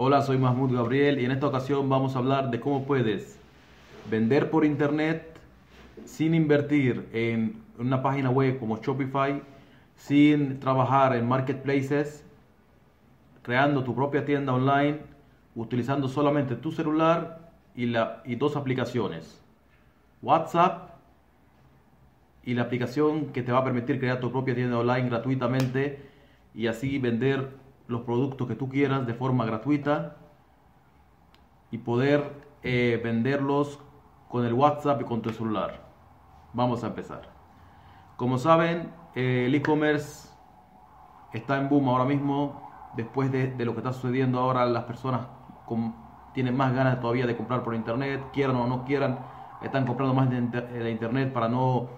Hola, soy Mahmoud Gabriel y en esta ocasión vamos a hablar de cómo puedes vender por internet sin invertir en una página web como Shopify, sin trabajar en marketplaces, creando tu propia tienda online, utilizando solamente tu celular y, la, y dos aplicaciones, WhatsApp y la aplicación que te va a permitir crear tu propia tienda online gratuitamente y así vender los productos que tú quieras de forma gratuita y poder eh, venderlos con el WhatsApp y con tu celular. Vamos a empezar. Como saben, eh, el e-commerce está en boom ahora mismo. Después de, lo que está sucediendo ahora, las personas tienen más ganas todavía de comprar por internet, quieran o no quieran, están comprando más de, de internet para no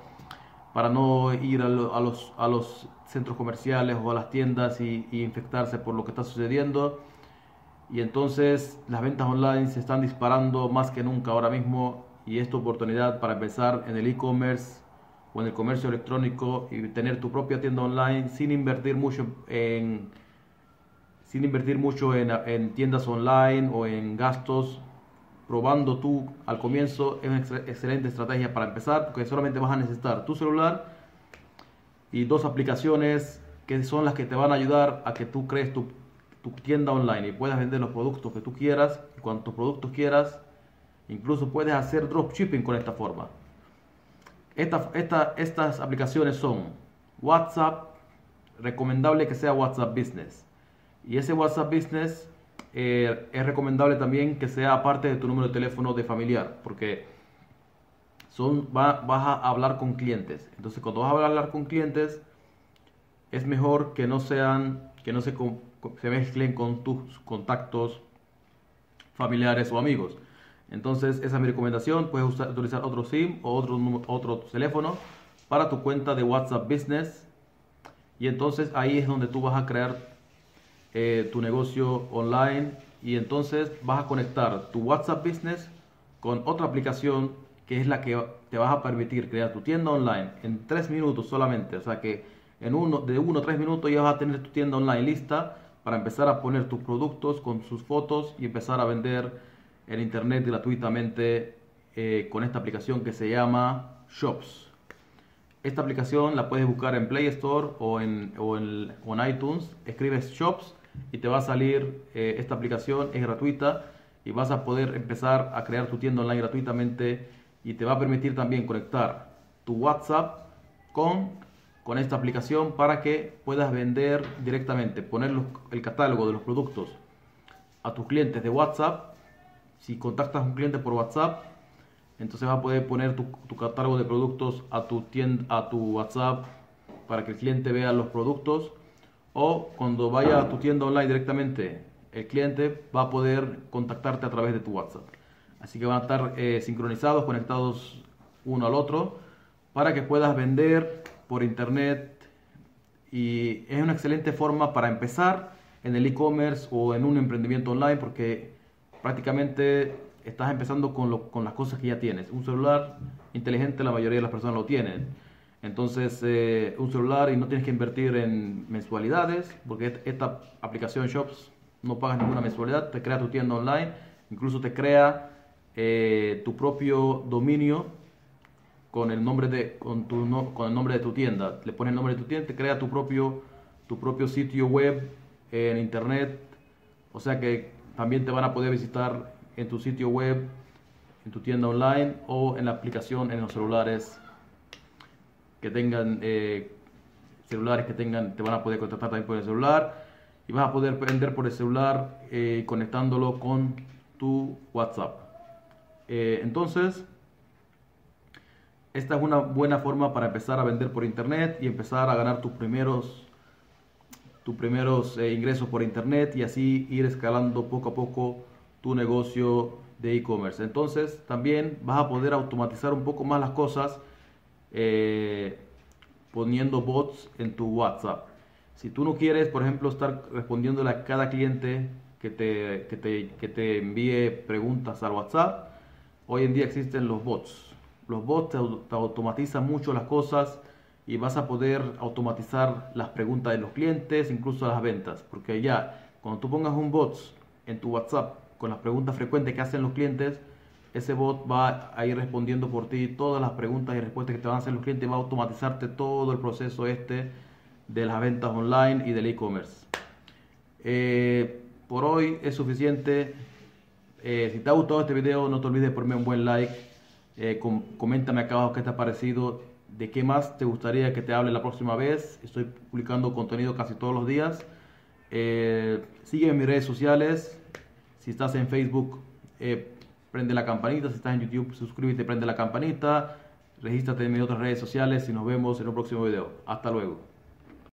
para no ir a, los, a los centros comerciales o a las tiendas y, infectarse por lo que está sucediendo. Y entonces las ventas online se están disparando más que nunca ahora mismo y esta oportunidad para empezar en el e-commerce o en el comercio electrónico y tener tu propia tienda online sin invertir mucho en sin invertir mucho en, en tiendas online o en gastos probando tú al comienzo es una excelente estrategia para empezar porque solamente vas a necesitar tu celular y dos aplicaciones que son las que te van a ayudar a que tú crees tu, tienda online y puedas vender los productos que tú quieras. Cuantos productos quieras incluso puedes hacer dropshipping con esta forma. Esta, esta, estas aplicaciones son WhatsApp recomendable que sea WhatsApp Business. Y ese WhatsApp Business eh, es recomendable también que sea parte de tu número de teléfono de familiar, porque son, vas a hablar con clientes. Entonces, cuando vas a hablar con clientes, es mejor que no sean, que no se, se mezclen con tus contactos familiares o amigos. Entonces, esa es mi recomendación. Puedes utilizar otro SIM o otro, otro teléfono para tu cuenta de WhatsApp Business. Y entonces ahí es donde tú vas a crear eh, tu negocio online y entonces vas a conectar tu WhatsApp Business con otra aplicación que es la que te vas a permitir crear tu tienda online en 3 minutos solamente. O sea que en uno, de 1 a 3 minutos ya vas a tener tu tienda online lista para empezar a poner tus productos con sus fotos y empezar a vender en internet gratuitamente eh, con esta aplicación que se llama Shops. Esta aplicación la puedes buscar en Play Store o en, o en, o en iTunes. Escribes Shops y te va a salir eh, esta aplicación, es gratuita y vas a poder empezar a crear tu tienda online gratuitamente y te va a permitir también conectar tu WhatsApp con, con esta aplicación para que puedas vender directamente, poner el catálogo de los productos a tus clientes de WhatsApp. Si contactas a un cliente por WhatsApp, entonces vas a poder poner tu, tu catálogo de productos a tu, tienda, a tu WhatsApp para que el cliente vea los productos o cuando vaya a tu tienda online directamente, el cliente va a poder contactarte a través de tu WhatsApp. Así que van a estar eh, sincronizados, conectados uno al otro, para que puedas vender por internet. Y es una excelente forma para empezar en el e-commerce o en un emprendimiento online, porque prácticamente estás empezando con, con las cosas que ya tienes. Un celular inteligente, la mayoría de las personas lo tienen entonces, eh, un celular y no tienes que invertir en mensualidades, porque esta aplicación Shops no pagas ninguna mensualidad, te crea tu tienda online, incluso te crea eh, tu propio dominio con el nombre de con tu con el nombre de tu tienda. Le pones el nombre de tu tienda, te crea tu propio tu propio sitio web en internet, o sea que también te van a poder visitar en tu sitio web, en tu tienda online o en la aplicación en los celulares que tengan eh, celulares que tengan, te van a poder contactar también por el celular y vas a poder vender por el celular eh, conectándolo con tu WhatsApp. Eh, entonces, esta es una buena forma para empezar a vender por internet y empezar a ganar tus primeros tus primeros ingresos por internet y así ir escalando poco a poco tu negocio de e-commerce. Entonces, también vas a poder automatizar un poco más las cosas eh, poniendo bots en tu WhatsApp. Si tú no quieres, por ejemplo, estar respondiéndole a cada cliente que te, que te, que te envíe preguntas al WhatsApp, hoy en día existen los bots. Los bots te, automatizan mucho las cosas y vas a poder automatizar las preguntas de los clientes, incluso las ventas, porque ya cuando tú pongas un bot en tu WhatsApp con las preguntas frecuentes que hacen los clientes, ese bot va a ir respondiendo por ti todas las preguntas y respuestas que te van a hacer los clientes va a automatizarte todo el proceso este de las ventas online y del e-commerce. Eh, por hoy es suficiente. Eh, si te ha gustado este video, no te olvides de ponerme un buen like. Eh, coméntame acá abajo qué te ha parecido, de qué más te gustaría que te hable la próxima vez. Estoy publicando contenido casi todos los días. Eh, sigue en mis redes sociales. Si estás en Facebook, prende la campanita. Si estás en YouTube, suscríbete, prende la campanita. Regístrate en mis otras redes sociales y nos vemos en un próximo video. Hasta luego.